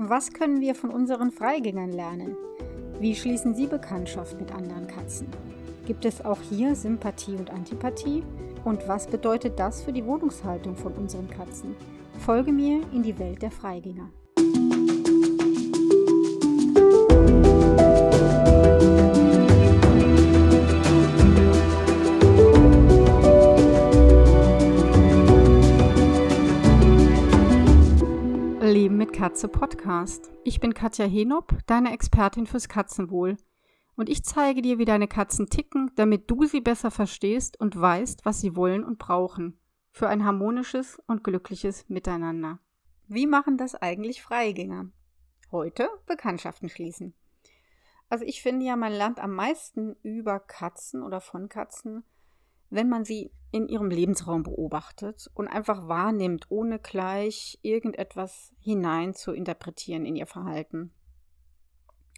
Was können wir von unseren Freigängern lernen? Wie schließen sie Bekanntschaft mit anderen Katzen? Gibt es auch hier Sympathie und Antipathie? Und was bedeutet das für die Wohnungshaltung von unseren Katzen? Folge mir in die Welt der Freigänger. Katze Podcast. Ich bin Katja Henop, deine Expertin fürs Katzenwohl. Und ich zeige dir, wie deine Katzen ticken, damit du sie besser verstehst und weißt, was sie wollen und brauchen. Für ein harmonisches und glückliches Miteinander. Wie machen das eigentlich Freigänger? Heute Bekanntschaften schließen. Also ich finde ja, man lernt am meisten über Katzen oder von Katzen, wenn man sie in ihrem Lebensraum beobachtet und einfach wahrnimmt, ohne gleich irgendetwas hinein zu interpretieren in ihr Verhalten.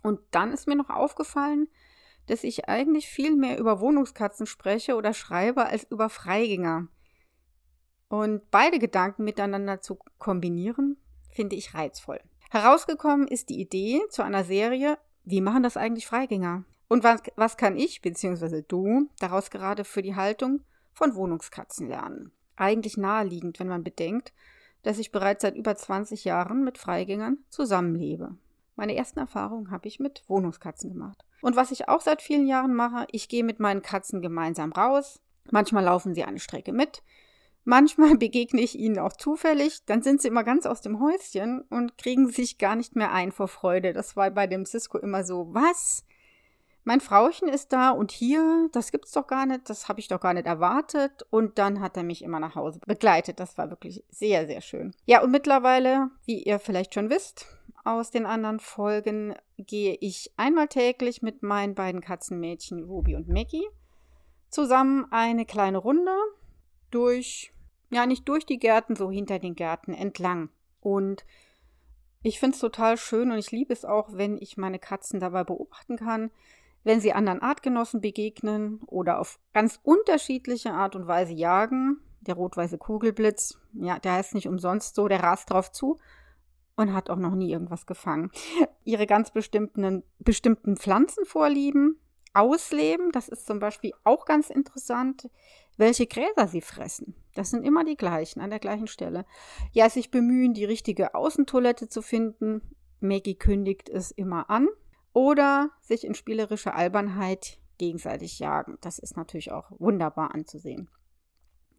Und dann ist mir noch aufgefallen, dass ich eigentlich viel mehr über Wohnungskatzen spreche oder schreibe als über Freigänger. Und beide Gedanken miteinander zu kombinieren, finde ich reizvoll. Herausgekommen ist die Idee zu einer Serie, wie machen das eigentlich Freigänger? Und was, was kann ich bzw. du daraus gerade für die Haltung von Wohnungskatzen lernen? Eigentlich naheliegend, wenn man bedenkt, dass ich bereits seit über 20 Jahren mit Freigängern zusammenlebe. Meine ersten Erfahrungen habe ich mit Wohnungskatzen gemacht. Und was ich auch seit vielen Jahren mache, ich gehe mit meinen Katzen gemeinsam raus. Manchmal laufen sie eine Strecke mit. Manchmal begegne ich ihnen auch zufällig. Dann sind sie immer ganz aus dem Häuschen und kriegen sich gar nicht mehr ein vor Freude. Das war bei dem Cisco immer so, was? Mein Frauchen ist da und hier, das gibt's doch gar nicht, das habe ich doch gar nicht erwartet. Und dann hat er mich immer nach Hause begleitet. Das war wirklich sehr, sehr schön. Ja, und mittlerweile, wie ihr vielleicht schon wisst, aus den anderen Folgen gehe ich einmal täglich mit meinen beiden Katzenmädchen Ruby und Maggie zusammen eine kleine Runde durch, ja, nicht durch die Gärten, so hinter den Gärten entlang. Und ich finde es total schön und ich liebe es auch, wenn ich meine Katzen dabei beobachten kann, wenn sie anderen Artgenossen begegnen oder auf ganz unterschiedliche Art und Weise jagen. Der rot-weiße Kugelblitz, ja, der heißt nicht umsonst so, der rast drauf zu und hat auch noch nie irgendwas gefangen. Ihre ganz bestimmten, bestimmten Pflanzenvorlieben ausleben, das ist zum Beispiel auch ganz interessant, welche Gräser sie fressen. Das sind immer die gleichen, an der gleichen Stelle. Ja, sich bemühen, die richtige Außentoilette zu finden. Maggie kündigt es immer an oder sich in spielerischer Albernheit gegenseitig jagen. Das ist natürlich auch wunderbar anzusehen.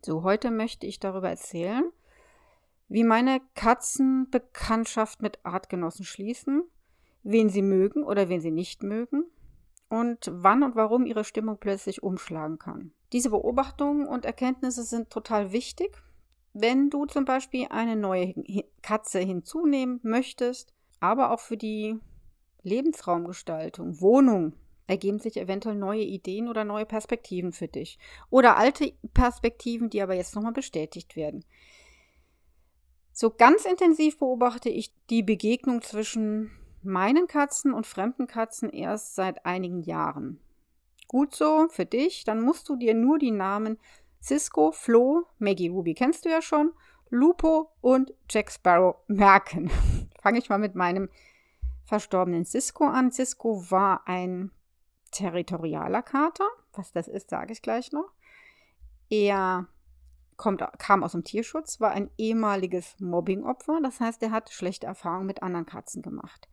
So, heute möchte ich darüber erzählen, wie meine Katzen Bekanntschaft mit Artgenossen schließen, wen sie mögen oder wen sie nicht mögen und wann und warum ihre Stimmung plötzlich umschlagen kann. Diese Beobachtungen und Erkenntnisse sind total wichtig, wenn du zum Beispiel eine neue Katze hinzunehmen möchtest, aber auch für die Lebensraumgestaltung, Wohnung, ergeben sich eventuell neue Ideen oder neue Perspektiven für dich. Oder alte Perspektiven, die aber jetzt nochmal bestätigt werden. So ganz intensiv beobachte ich die Begegnung zwischen meinen Katzen und fremden Katzen erst seit einigen Jahren. Gut so, für dich, dann musst du dir nur die Namen Cisco, Flo, Maggie Ruby kennst du ja schon, Lupo und Jack Sparrow merken. Fange ich mal mit meinem verstorbenen Cisco an. Cisco war ein territorialer Kater. Was das ist, sage ich gleich noch. Er kommt, kam aus dem Tierschutz, war ein ehemaliges Mobbingopfer. Das heißt, er hat schlechte Erfahrungen mit anderen Katzen gemacht.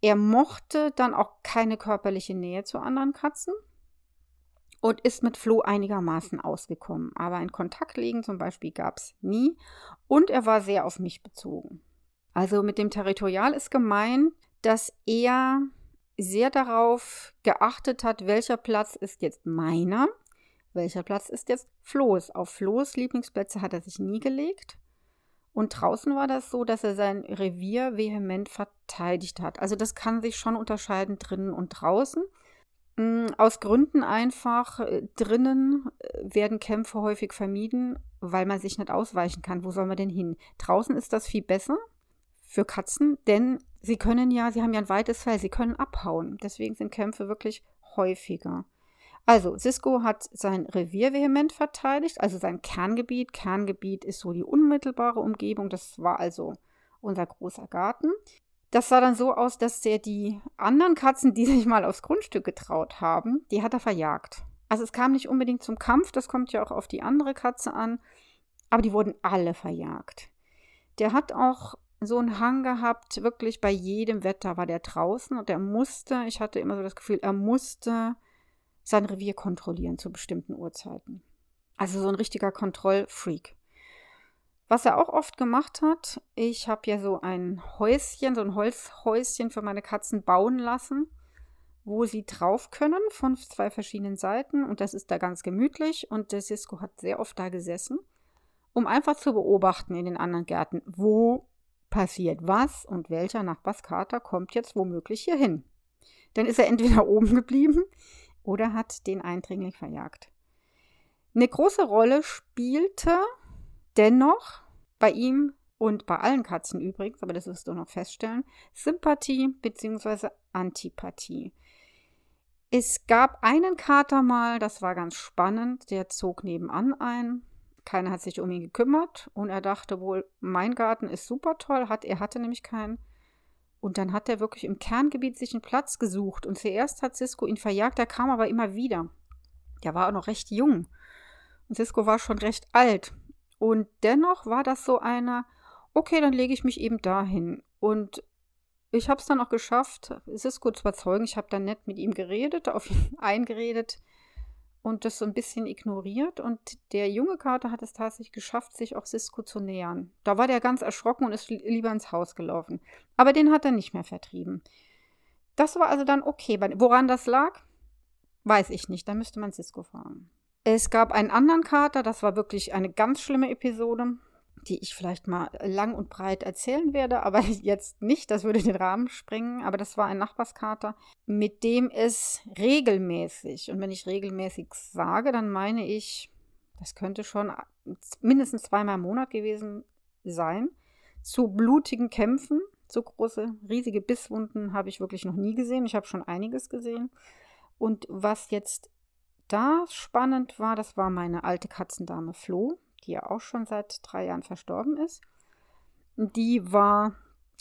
Er mochte dann auch keine körperliche Nähe zu anderen Katzen und ist mit Flo einigermaßen ausgekommen. Aber ein Kontaktlegen zum Beispiel gab es nie und er war sehr auf mich bezogen. Also mit dem Territorial ist gemein, dass er sehr darauf geachtet hat, welcher Platz ist jetzt meiner, welcher Platz ist jetzt Flo's. Auf Flo's Lieblingsplätze hat er sich nie gelegt. Und draußen war das so, dass er sein Revier vehement verteidigt hat. Also das kann sich schon unterscheiden drinnen und draußen. Mm, aus Gründen einfach, äh, drinnen äh, werden Kämpfe häufig vermieden, weil man sich nicht ausweichen kann. Wo soll man denn hin? Draußen ist das viel besser für Katzen, denn sie können ja, sie haben ja ein weites Fell, sie können abhauen. Deswegen sind Kämpfe wirklich häufiger. Also, Cisco hat sein Revier vehement verteidigt, also sein Kerngebiet. Kerngebiet ist so die unmittelbare Umgebung. Das war also unser großer Garten. Das sah dann so aus, dass der die anderen Katzen, die sich mal aufs Grundstück getraut haben, die hat er verjagt. Also es kam nicht unbedingt zum Kampf, das kommt ja auch auf die andere Katze an, aber die wurden alle verjagt. Der hat auch so einen Hang gehabt, wirklich bei jedem Wetter war der draußen und er musste, ich hatte immer so das Gefühl, er musste sein Revier kontrollieren zu bestimmten Uhrzeiten. Also so ein richtiger Kontrollfreak. Was er auch oft gemacht hat, ich habe ja so ein Häuschen, so ein Holzhäuschen für meine Katzen bauen lassen wo sie drauf können von zwei verschiedenen Seiten und das ist da ganz gemütlich und der Cisco hat sehr oft da gesessen, um einfach zu beobachten in den anderen Gärten, wo passiert was und welcher Nachbarskater kommt jetzt womöglich hier hin. Dann ist er entweder oben geblieben oder hat den Eindringling verjagt. Eine große Rolle spielte dennoch bei ihm und bei allen Katzen übrigens, aber das wirst du noch feststellen, Sympathie bzw. Antipathie. Es gab einen Kater mal, das war ganz spannend, der zog nebenan ein. Keiner hat sich um ihn gekümmert und er dachte wohl, mein Garten ist super toll, hat, er hatte nämlich keinen. Und dann hat er wirklich im Kerngebiet sich einen Platz gesucht und zuerst hat Cisco ihn verjagt, er kam aber immer wieder. Der war auch noch recht jung und Cisco war schon recht alt. Und dennoch war das so einer, okay, dann lege ich mich eben dahin. Und ich habe es dann auch geschafft, Cisco zu überzeugen. Ich habe dann nett mit ihm geredet, auf ihn eingeredet und das so ein bisschen ignoriert. Und der junge Kater hat es tatsächlich geschafft, sich auch Cisco zu nähern. Da war der ganz erschrocken und ist lieber ins Haus gelaufen. Aber den hat er nicht mehr vertrieben. Das war also dann okay. Woran das lag, weiß ich nicht. Da müsste man Cisco fragen. Es gab einen anderen Kater, das war wirklich eine ganz schlimme Episode die ich vielleicht mal lang und breit erzählen werde, aber jetzt nicht, das würde den Rahmen sprengen. Aber das war ein Nachbarskater, mit dem es regelmäßig, und wenn ich regelmäßig sage, dann meine ich, das könnte schon mindestens zweimal im Monat gewesen sein, zu blutigen Kämpfen. So große, riesige Bisswunden habe ich wirklich noch nie gesehen. Ich habe schon einiges gesehen. Und was jetzt da spannend war, das war meine alte Katzendame Flo die ja auch schon seit drei Jahren verstorben ist. Die war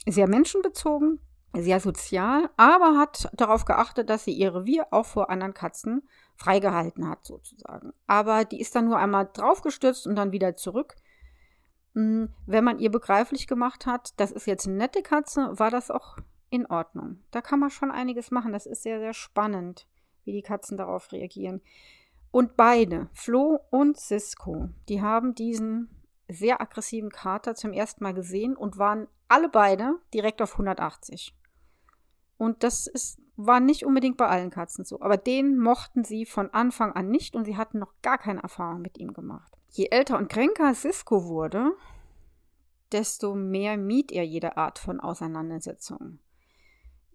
sehr menschenbezogen, sehr sozial, aber hat darauf geachtet, dass sie ihr Revier auch vor anderen Katzen freigehalten hat, sozusagen. Aber die ist dann nur einmal draufgestürzt und dann wieder zurück. Hm, wenn man ihr begreiflich gemacht hat, das ist jetzt eine nette Katze, war das auch in Ordnung. Da kann man schon einiges machen. Das ist sehr, sehr spannend, wie die Katzen darauf reagieren. Und beide, Flo und Cisco, die haben diesen sehr aggressiven Kater zum ersten Mal gesehen und waren alle beide direkt auf 180. Und das ist, war nicht unbedingt bei allen Katzen so. Aber den mochten sie von Anfang an nicht und sie hatten noch gar keine Erfahrung mit ihm gemacht. Je älter und kränker Cisco wurde, desto mehr mied er jede Art von Auseinandersetzung.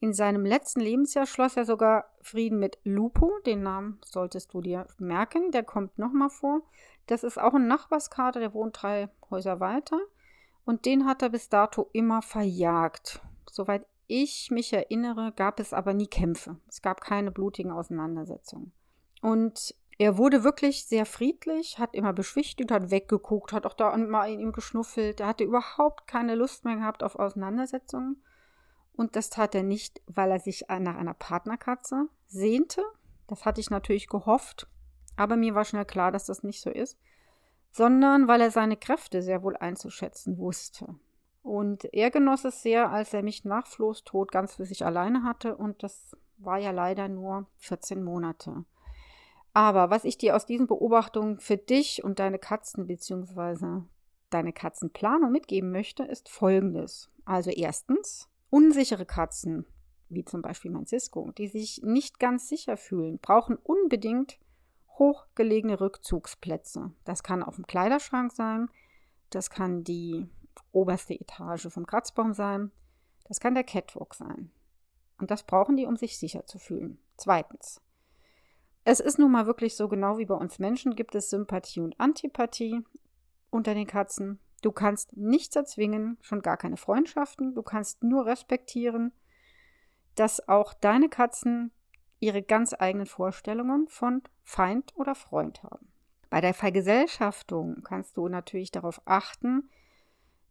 In seinem letzten Lebensjahr schloss er sogar Frieden mit Lupo, den Namen solltest du dir merken, der kommt nochmal vor. Das ist auch ein Nachbarskater, der wohnt drei Häuser weiter und den hat er bis dato immer verjagt. Soweit ich mich erinnere, gab es aber nie Kämpfe. Es gab keine blutigen Auseinandersetzungen. Und er wurde wirklich sehr friedlich, hat immer beschwichtigt, hat weggeguckt, hat auch da mal in ihm geschnuffelt. Er hatte überhaupt keine Lust mehr gehabt auf Auseinandersetzungen. Und das tat er nicht, weil er sich nach einer Partnerkatze sehnte. Das hatte ich natürlich gehofft, aber mir war schnell klar, dass das nicht so ist, sondern weil er seine Kräfte sehr wohl einzuschätzen wusste. Und er genoss es sehr, als er mich nach Flo's Tod ganz für sich alleine hatte und das war ja leider nur 14 Monate. Aber was ich dir aus diesen Beobachtungen für dich und deine Katzen bzw. deine Katzenplanung mitgeben möchte, ist folgendes. Also erstens, Unsichere Katzen, wie zum Beispiel mein Cisco, die sich nicht ganz sicher fühlen, brauchen unbedingt hochgelegene Rückzugsplätze. Das kann auf dem Kleiderschrank sein, das kann die oberste Etage vom Kratzbaum sein, das kann der Catwalk sein. Und das brauchen die, um sich sicher zu fühlen. Zweitens. Es ist nun mal wirklich so genau wie bei uns Menschen gibt es Sympathie und Antipathie unter den Katzen. Du kannst nichts erzwingen, schon gar keine Freundschaften. Du kannst nur respektieren, dass auch deine Katzen ihre ganz eigenen Vorstellungen von Feind oder Freund haben. Bei der Vergesellschaftung kannst du natürlich darauf achten,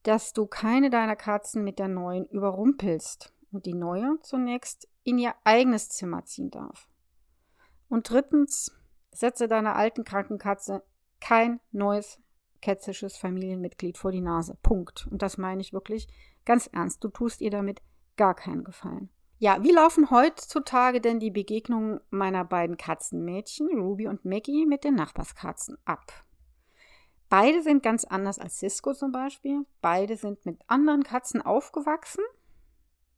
dass du keine deiner Katzen mit der neuen überrumpelst und die neue zunächst in ihr eigenes Zimmer ziehen darf. Und drittens, setze deiner alten kranken Katze kein neues kätzisches Familienmitglied vor die Nase. Punkt. Und das meine ich wirklich ganz ernst. Du tust ihr damit gar keinen Gefallen. Ja, wie laufen heutzutage denn die Begegnungen meiner beiden Katzenmädchen, Ruby und Maggie, mit den Nachbarskatzen ab? Beide sind ganz anders als Cisco zum Beispiel. Beide sind mit anderen Katzen aufgewachsen.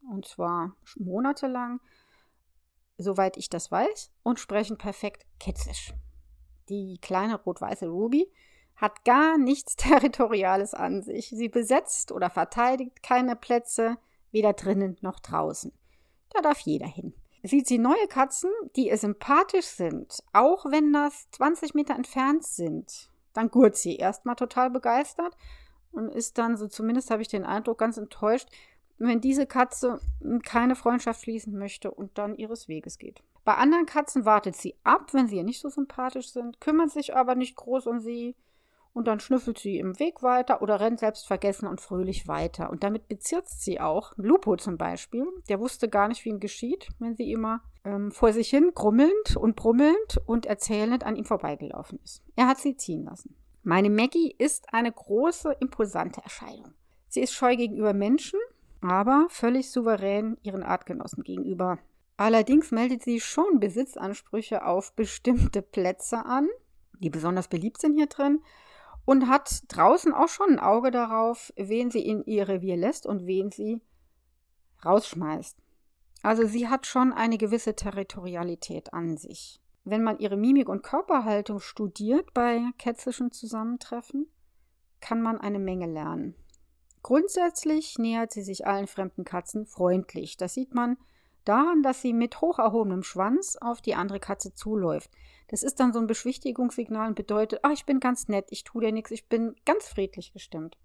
Und zwar monatelang, soweit ich das weiß, und sprechen perfekt Kätzisch. Die kleine rot-weiße Ruby hat gar nichts Territoriales an sich. Sie besetzt oder verteidigt keine Plätze, weder drinnen noch draußen. Da darf jeder hin. Sieht sie neue Katzen, die ihr sympathisch sind, auch wenn das 20 Meter entfernt sind, dann gurt sie erstmal total begeistert und ist dann, so zumindest habe ich den Eindruck, ganz enttäuscht, wenn diese Katze keine Freundschaft schließen möchte und dann ihres Weges geht. Bei anderen Katzen wartet sie ab, wenn sie ihr nicht so sympathisch sind, kümmert sich aber nicht groß um sie, und dann schnüffelt sie im Weg weiter oder rennt selbstvergessen und fröhlich weiter. Und damit bezirzt sie auch. Lupo zum Beispiel, der wusste gar nicht, wie ihm geschieht, wenn sie immer ähm, vor sich hin grummelnd und brummelnd und erzählend an ihm vorbeigelaufen ist. Er hat sie ziehen lassen. Meine Maggie ist eine große, imposante Erscheinung. Sie ist scheu gegenüber Menschen, aber völlig souverän ihren Artgenossen gegenüber. Allerdings meldet sie schon Besitzansprüche auf bestimmte Plätze an, die besonders beliebt sind hier drin und hat draußen auch schon ein Auge darauf, wen sie in ihr Revier lässt und wen sie rausschmeißt. Also sie hat schon eine gewisse Territorialität an sich. Wenn man ihre Mimik und Körperhaltung studiert bei kätzischen Zusammentreffen, kann man eine Menge lernen. Grundsätzlich nähert sie sich allen fremden Katzen freundlich. Das sieht man daran, dass sie mit hoch erhobenem Schwanz auf die andere Katze zuläuft. Das ist dann so ein Beschwichtigungssignal und bedeutet, ach, ich bin ganz nett, ich tue dir nichts, ich bin ganz friedlich gestimmt.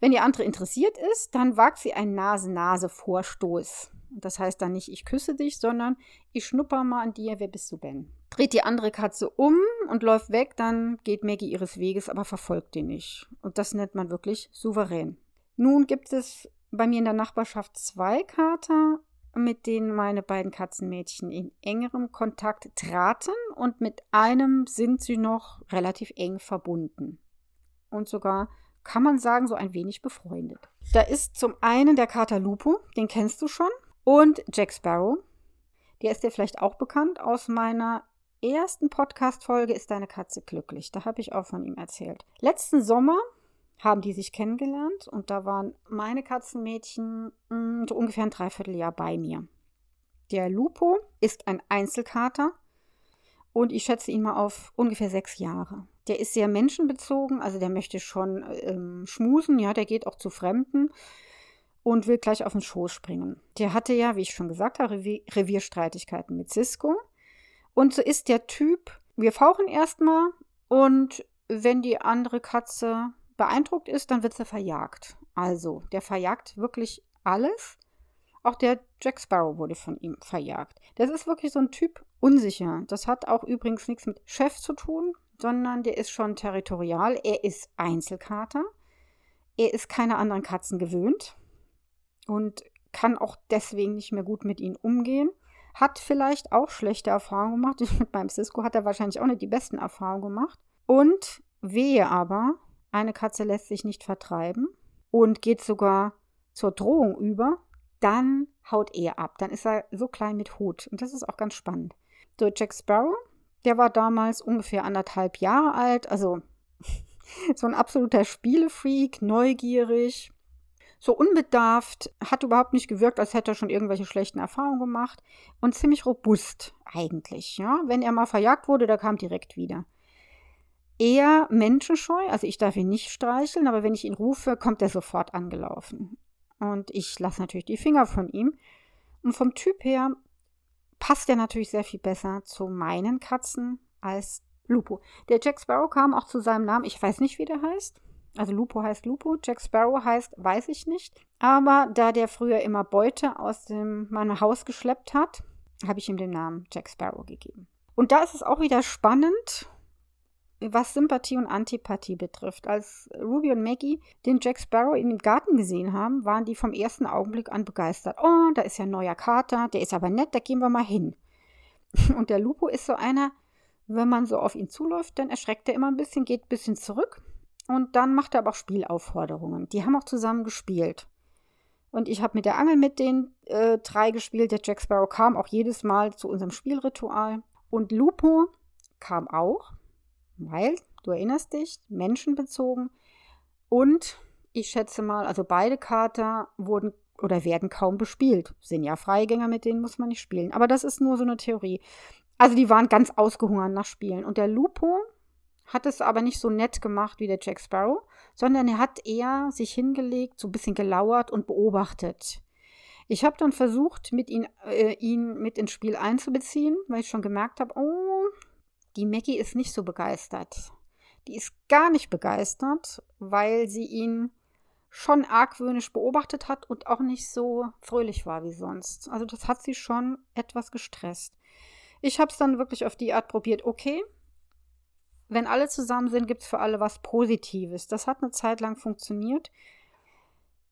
Wenn die andere interessiert ist, dann wagt sie einen Nase-Nase-Vorstoß. Das heißt dann nicht, ich küsse dich, sondern ich schnupper mal an dir, wer bist du denn? Dreht die andere Katze um und läuft weg, dann geht Maggie ihres Weges, aber verfolgt die nicht. Und das nennt man wirklich souverän. Nun gibt es bei mir in der Nachbarschaft zwei Kater mit denen meine beiden Katzenmädchen in engerem Kontakt traten und mit einem sind sie noch relativ eng verbunden. Und sogar, kann man sagen, so ein wenig befreundet. Da ist zum einen der Kater Lupo, den kennst du schon, und Jack Sparrow. Der ist dir vielleicht auch bekannt. Aus meiner ersten Podcast-Folge ist deine Katze glücklich. Da habe ich auch von ihm erzählt. Letzten Sommer haben die sich kennengelernt und da waren meine Katzenmädchen mh, mm, so ungefähr ein Dreivierteljahr bei mir. Der Lupo ist ein Einzelkater und ich schätze ihn mal auf ungefähr sechs Jahre. Der ist sehr menschenbezogen, also der möchte schon ähm, schmusen, ja, der geht auch zu Fremden und will gleich auf den Schoß springen. Der hatte ja, wie ich schon gesagt habe, Revierstreitigkeiten mit Cisco. Und so ist der Typ, wir fauchen erstmal und wenn die andere Katze beeindruckt ist, dann wird sie verjagt. Also, der verjagt wirklich alles. Auch der Jack Sparrow wurde von ihm verjagt. Das ist wirklich so ein Typ unsicher. Das hat auch übrigens nichts mit Chef zu tun, sondern der ist schon territorial. Er ist Einzelkater. Er ist keine anderen Katzen gewöhnt und kann auch deswegen nicht mehr gut mit ihnen umgehen. Hat vielleicht auch schlechte Erfahrungen gemacht. Mit meinem Cisco hat er wahrscheinlich auch nicht die besten Erfahrungen gemacht. Und wehe aber, eine Katze lässt sich nicht vertreiben und geht sogar zur Drohung über, dann haut er ab. Dann ist er so klein mit Hut. Und das ist auch ganz spannend. So, Jack Sparrow, der war damals ungefähr anderthalb Jahre alt, also so ein absoluter Spielefreak, neugierig, so unbedarft, hat überhaupt nicht gewirkt, als hätte er schon irgendwelche schlechten Erfahrungen gemacht und ziemlich robust eigentlich, ja. Wenn er mal verjagt wurde, der kam direkt wieder eher menschenscheu. Also ich darf ihn nicht streicheln, aber wenn ich ihn rufe, kommt er sofort angelaufen. Und ich lasse natürlich die Finger von ihm. Und vom Typ her passt er natürlich sehr viel besser zu meinen Katzen als Lupo. Der Jack Sparrow kam auch zu seinem Namen. Ich weiß nicht, wie der heißt. Also Lupo heißt Lupo, Jack Sparrow heißt, weiß ich nicht. Aber da der früher immer Beute aus dem, meinem Haus geschleppt hat, habe ich ihm den Namen Jack Sparrow gegeben. Und da ist es auch wieder spannend, was Sympathie und Antipathie betrifft. Als Ruby und Maggie den Jack Sparrow in dem Garten gesehen haben, waren die vom ersten Augenblick an begeistert. Oh, da ist ja ein neuer Kater, der ist aber nett, da gehen wir mal hin. Und der Lupo ist so einer, wenn man so auf ihn zuläuft, dann erschreckt er immer ein bisschen, geht ein bisschen zurück und dann macht er aber auch Spielaufforderungen. Die haben auch zusammen gespielt. Und ich habe mit der Angel mit den äh, drei gespielt. Der Jack Sparrow kam auch jedes Mal zu unserem Spielritual. Und Lupo kam auch, weil, du erinnerst dich, menschenbezogen. Und ich schätze mal, also beide Kater wurden oder werden kaum bespielt. Sind ja Freigänger, mit denen muss man nicht spielen. Aber das ist nur so eine Theorie. Also die waren ganz ausgehungert nach Spielen. Und der Lupo hat es aber nicht so nett gemacht wie der Jack Sparrow, sondern er hat eher sich hingelegt, so ein bisschen gelauert und beobachtet. Ich habe dann versucht, mit ihn, äh, ihn mit ins Spiel einzubeziehen, weil ich schon gemerkt habe, oh, die Maggie ist nicht so begeistert. Die ist gar nicht begeistert, weil sie ihn schon argwöhnisch beobachtet hat und auch nicht so fröhlich war wie sonst. Also das hat sie schon etwas gestresst. Ich habe es dann wirklich auf die Art probiert, okay, wenn alle zusammen sind, gibt es für alle was Positives. Das hat eine Zeit lang funktioniert.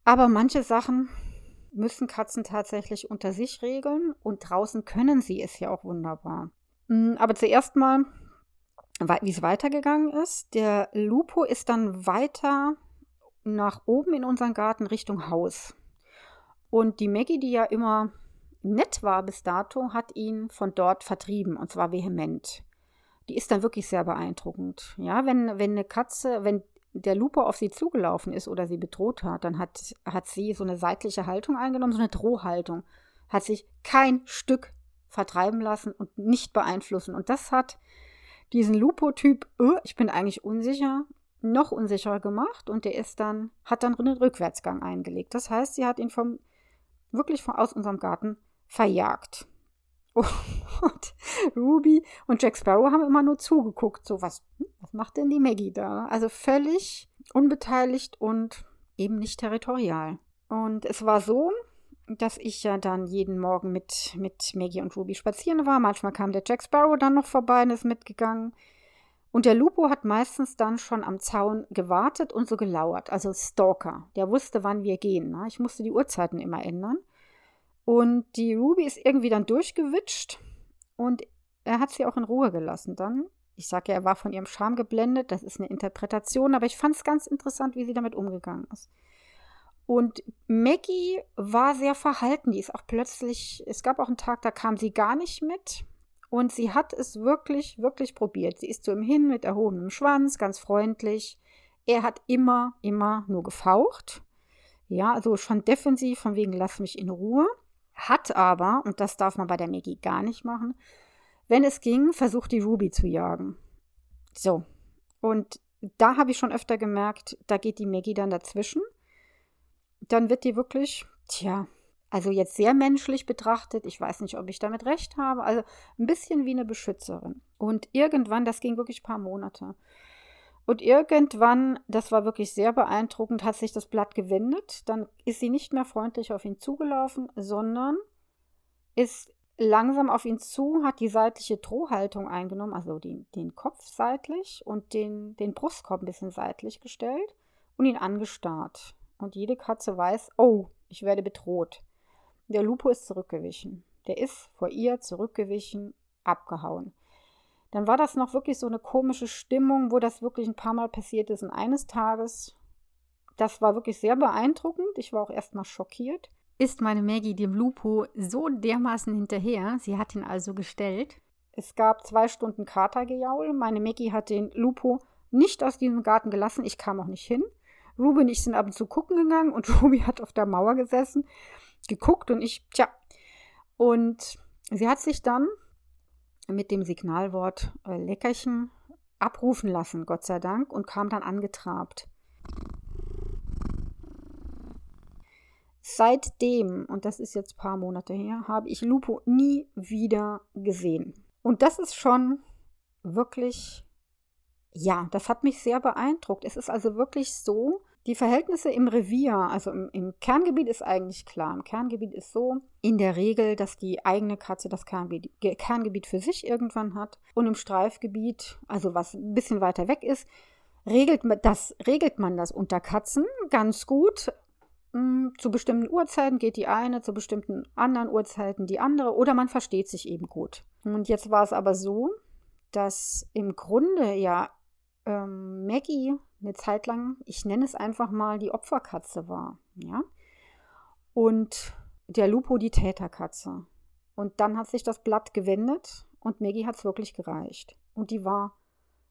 Aber manche Sachen müssen Katzen tatsächlich unter sich regeln und draußen können sie es ja auch wunderbar. Mm, aber zuerst mal, wie es weitergegangen ist. Der Lupo ist dann weiter nach oben in unseren Garten Richtung Haus. Und die Maggie, die ja immer nett war bis dato, hat ihn von dort vertrieben und zwar vehement die ist dann wirklich sehr beeindruckend. Ja, wenn, wenn eine Katze, wenn der Lupo auf sie zugelaufen ist oder sie bedroht hat, dann hat, hat sie so eine seitliche Haltung eingenommen, so eine Drohhaltung. Hat sich kein Stück vertreiben lassen und nicht beeinflussen. Und das hat diesen Lupo-Typ, oh, ich bin eigentlich unsicher, noch unsicherer gemacht und der ist dann, hat dann einen Rückwärtsgang eingelegt. Das heißt, sie hat ihn vom, wirklich von, aus unserem Garten verjagt. Und Ruby und Jack Sparrow haben immer nur zugeguckt. So, was, hm, was macht denn die Maggie da? Also völlig unbeteiligt und eben nicht territorial. Und es war so, dass ich ja dann jeden Morgen mit, mit Maggie und Ruby spazieren war. Manchmal kam der Jack Sparrow dann noch vorbei und ist mitgegangen. Und der Lupo hat meistens dann schon am Zaun gewartet und so gelauert, also Stalker. Der wusste, wann wir gehen. Ne? Ich musste die Uhrzeiten immer ändern. Und die Ruby ist irgendwie dann durchgewitscht und er hat sie auch in Ruhe gelassen dann. Ich sage ja, er war von ihrem Charme geblendet, das ist eine Interpretation, aber ich fand es ganz interessant, wie sie damit umgegangen ist. Und Maggie war sehr verhalten, die ist auch plötzlich, es gab auch einen Tag, da kam sie gar nicht mit. Und sie hat es wirklich, wirklich probiert. Sie ist zu ihm hin mit erhobenem Schwanz, ganz freundlich. Er hat immer, immer nur gefaucht. Ja, also schon defensiv, von wegen, lass mich in Ruhe hat aber, und das darf man bei der Maggie gar nicht machen, wenn es ging, versucht die Ruby zu jagen. So. Und da habe ich schon öfter gemerkt, da geht die Maggie dann dazwischen. Dann wird die wirklich, tja, also jetzt sehr menschlich betrachtet, ich weiß nicht, ob ich damit recht habe, also ein bisschen wie eine Beschützerin. Und irgendwann, das ging wirklich ein paar Monate. Und irgendwann, das war wirklich sehr beeindruckend, hat sich das Blatt gewendet. Dann ist sie nicht mehr freundlich auf ihn zugelaufen, sondern ist langsam auf ihn zu, hat die seitliche Drohhaltung eingenommen, also den, den Kopf seitlich und den, den Brustkorb ein bisschen seitlich gestellt und ihn angestarrt. Und jede Katze weiß, oh, ich werde bedroht. Der Lupo ist zurückgewichen. Der ist vor ihr zurückgewichen, abgehauen dann war das noch wirklich so eine komische Stimmung, wo das wirklich ein paar Mal passiert ist. Und eines Tages, das war wirklich sehr beeindruckend. Ich war auch erstmal schockiert. Ist meine Maggie dem Lupo so dermaßen hinterher? Sie hat ihn also gestellt. Es gab zwei Stunden Katergejaul. Meine Maggie hat den Lupo nicht aus diesem Garten gelassen. Ich kam auch nicht hin. Ruby und ich sind ab und zu gucken gegangen und Ruby hat auf der Mauer gesessen, geguckt und ich, tja. Und sie hat sich dann mit dem Signalwort äh, Leckerchen abrufen lassen, Gott sei Dank, und kam dann angetrabt. Seitdem, und das ist jetzt ein paar Monate her, habe ich Lupo nie wieder gesehen. Und das ist schon wirklich, ja, das hat mich sehr beeindruckt. Es ist also wirklich so, Die Verhältnisse im Revier, also im, im, Kerngebiet ist eigentlich klar. Im Kerngebiet ist so in der Regel, dass die eigene Katze das Kerngebiet, Kerngebiet für sich irgendwann hat. Und im Streifgebiet, also was ein bisschen weiter weg ist, regelt, das, regelt man das unter Katzen ganz gut. Hm, zu bestimmten Uhrzeiten geht die eine, zu bestimmten anderen Uhrzeiten die andere oder man versteht sich eben gut. Und jetzt war es aber so, dass im Grunde ja ähm, Maggie eine Zeit lang, ich nenne es einfach mal, die Opferkatze war. Ja? Und der Lupo die Täterkatze. Und dann hat sich das Blatt gewendet und Maggie hat es wirklich gereicht. Und die war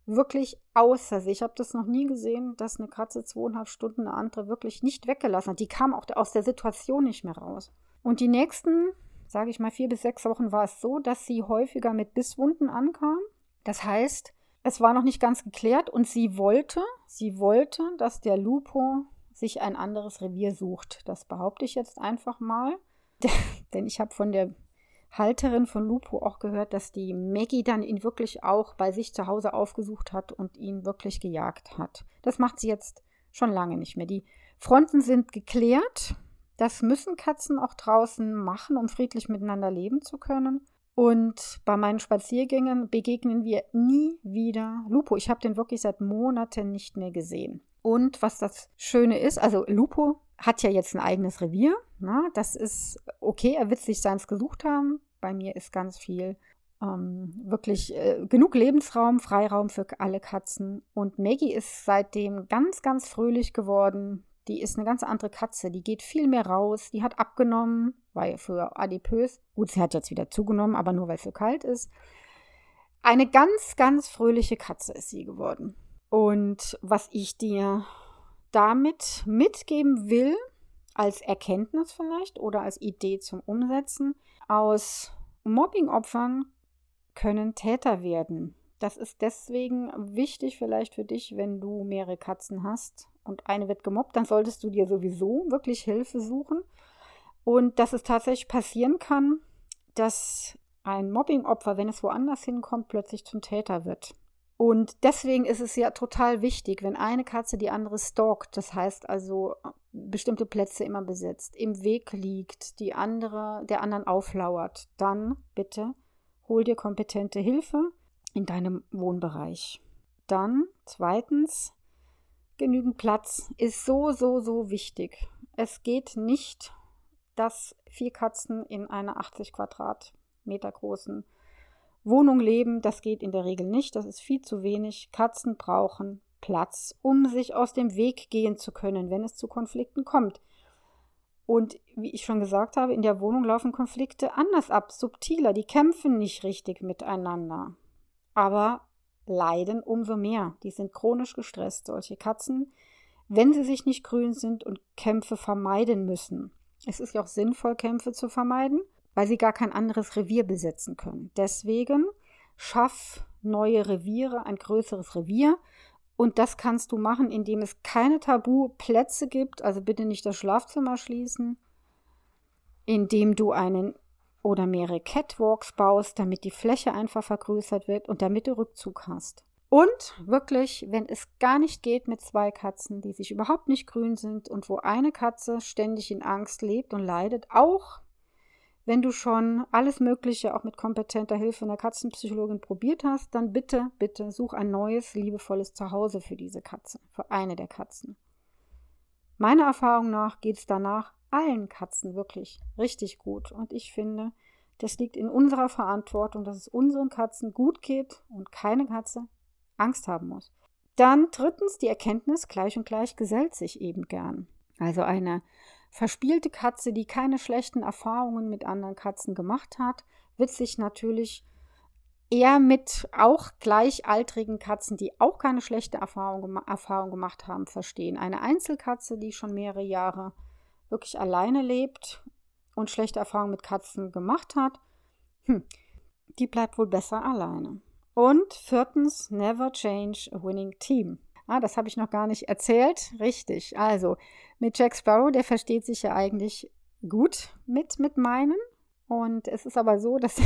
wirklich außer sich. Ich habe das noch nie gesehen, dass eine Katze zweieinhalb Stunden eine andere wirklich nicht weggelassen hat. Die kam auch aus der Situation nicht mehr raus. Und die nächsten, sage ich mal, vier bis sechs Wochen war es so, dass sie häufiger mit Bisswunden ankam. Das heißt, es war noch nicht ganz geklärt und sie wollte, sie wollte, dass der Lupo sich ein anderes Revier sucht. Das behaupte ich jetzt einfach mal. Denn ich habe von der Halterin von Lupo auch gehört, dass die Maggie dann ihn wirklich auch bei sich zu Hause aufgesucht hat und ihn wirklich gejagt hat. Das macht sie jetzt schon lange nicht mehr. Die Fronten sind geklärt. Das müssen Katzen auch draußen machen, um friedlich miteinander leben zu können. Und bei meinen Spaziergängen begegnen wir nie wieder Lupo. Ich habe den wirklich seit Monaten nicht mehr gesehen. Und was das Schöne ist, also Lupo hat ja jetzt ein eigenes Revier. Na, ne? das ist okay, er wird sich seins gesucht haben. Bei mir ist ganz viel ähm, wirklich äh, genug Lebensraum, Freiraum für alle Katzen. Und Maggie ist seitdem ganz, ganz fröhlich geworden. Die ist eine ganz andere Katze. Die geht viel mehr raus. Die hat abgenommen, ja früher adipös. Gut, sie hat jetzt wieder zugenommen, aber nur weil es so kalt ist. Eine ganz, ganz fröhliche Katze ist sie geworden. Und was ich dir damit mitgeben will, als Erkenntnis vielleicht oder als Idee zum Umsetzen, aus Mobbingopfern können Täter werden. Das ist deswegen wichtig vielleicht für dich, wenn du mehrere Katzen hast und eine wird gemobbt, dann solltest du dir sowieso wirklich Hilfe suchen. Und dass es tatsächlich passieren kann, dass ein Mobbingopfer, wenn es woanders hinkommt, plötzlich zum Täter wird. Und deswegen ist es ja total wichtig, wenn eine Katze die andere stalkt, das heißt also bestimmte Plätze immer besetzt, im Weg liegt, die andere der anderen auflauert, dann bitte hol dir kompetente Hilfe in deinem Wohnbereich. Dann zweitens genügend Platz ist so so so wichtig. Es geht nicht, dass vier Katzen in einer 80 Quadratmeter großen Wohnung leben, das geht in der Regel nicht, das ist viel zu wenig. Katzen brauchen Platz, um sich aus dem Weg gehen zu können, wenn es zu Konflikten kommt. Und wie ich schon gesagt habe, in der Wohnung laufen Konflikte anders ab, subtiler, die kämpfen nicht richtig miteinander, aber leiden umso mehr. Die sind chronisch gestresst, solche Katzen, wenn sie sich nicht grün sind und Kämpfe vermeiden müssen. Es ist ja auch sinnvoll, Kämpfe zu vermeiden, weil sie gar kein anderes Revier besetzen können. Deswegen schaff neue Reviere, ein größeres Revier. Und das kannst du machen, indem es keine Tabuplätze gibt. Also bitte nicht das Schlafzimmer schließen. Indem du einen oder mehrere Catwalks baust, damit die Fläche einfach vergrößert wird und damit du Rückzug hast. Und wirklich, wenn es gar nicht geht mit zwei Katzen, die sich überhaupt nicht grün sind und wo eine Katze ständig in Angst lebt und leidet, auch wenn du schon alles Mögliche auch mit kompetenter Hilfe einer Katzenpsychologin probiert hast, dann bitte, bitte such ein neues, liebevolles Zuhause für diese Katze, für eine der Katzen. Meiner Erfahrung nach geht es danach allen Katzen wirklich richtig gut. Und ich finde, das liegt in unserer Verantwortung, dass es unseren Katzen gut geht und keine Katze Angst haben muss. Dann drittens die Erkenntnis, gleich und gleich gesellt sich eben gern. Also eine verspielte Katze, die keine schlechten Erfahrungen mit anderen Katzen gemacht hat, wird sich natürlich eher mit auch gleichaltrigen Katzen, die auch keine schlechte Erfahrung, Erfahrung gemacht haben, verstehen. Eine Einzelkatze, die schon mehrere Jahre wirklich alleine lebt und schlechte Erfahrungen mit Katzen gemacht hat, hm, die bleibt wohl besser alleine. Und viertens, never change a winning team. Ah, das habe ich noch gar nicht erzählt. Richtig. Also, mit Jack Sparrow, der versteht sich ja eigentlich gut mit, mit meinen. Und es ist aber so, dass,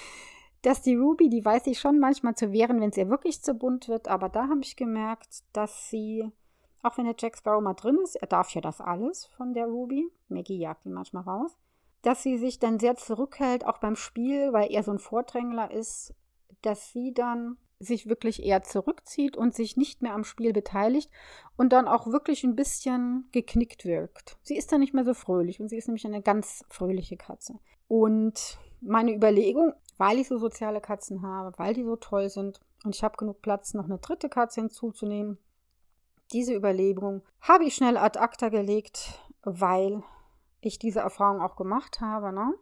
dass die Ruby, die weiß sich schon manchmal zu wehren, wenn es ihr wirklich zu bunt wird. Aber da habe ich gemerkt, dass sie auch wenn der Jack Sparrow mal drin ist, er darf ja das alles von der Ruby, Maggie jagt ihn manchmal raus, dass sie sich dann sehr zurückhält, auch beim Spiel, weil er so ein Vordrängler ist, dass sie dann sich wirklich eher zurückzieht und sich nicht mehr am Spiel beteiligt und dann auch wirklich ein bisschen geknickt wirkt. Sie ist dann nicht mehr so fröhlich und sie ist nämlich eine ganz fröhliche Katze. Und meine Überlegung, weil ich so soziale Katzen habe, weil die so toll sind und ich habe genug Platz, noch eine dritte Katze hinzuzunehmen, diese Überlegung habe ich schnell ad acta gelegt, weil ich diese Erfahrung auch gemacht habe. Ne?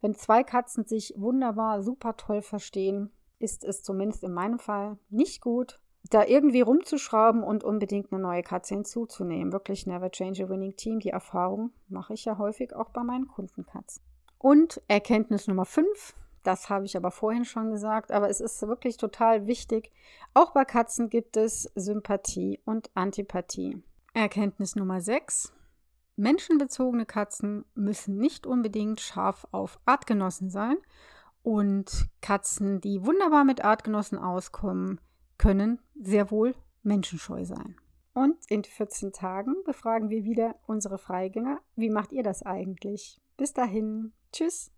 Wenn zwei Katzen sich wunderbar, super toll verstehen, ist es zumindest in meinem Fall nicht gut, da irgendwie rumzuschrauben und unbedingt eine neue Katze hinzuzunehmen. Wirklich never change a winning team. Die Erfahrung mache ich ja häufig auch bei meinen Kundenkatzen. Und Erkenntnis Nummer 5, das habe ich aber vorhin schon gesagt, aber es ist wirklich total wichtig. Auch bei Katzen gibt es Sympathie und Antipathie. Erkenntnis Nummer 6. Menschenbezogene Katzen müssen nicht unbedingt scharf auf Artgenossen sein und Katzen, die wunderbar mit Artgenossen auskommen, können sehr wohl menschenscheu sein. Und in 14 Tagen befragen wir wieder unsere Freigänger. Wie macht ihr das eigentlich? Bis dahin. Tschüss.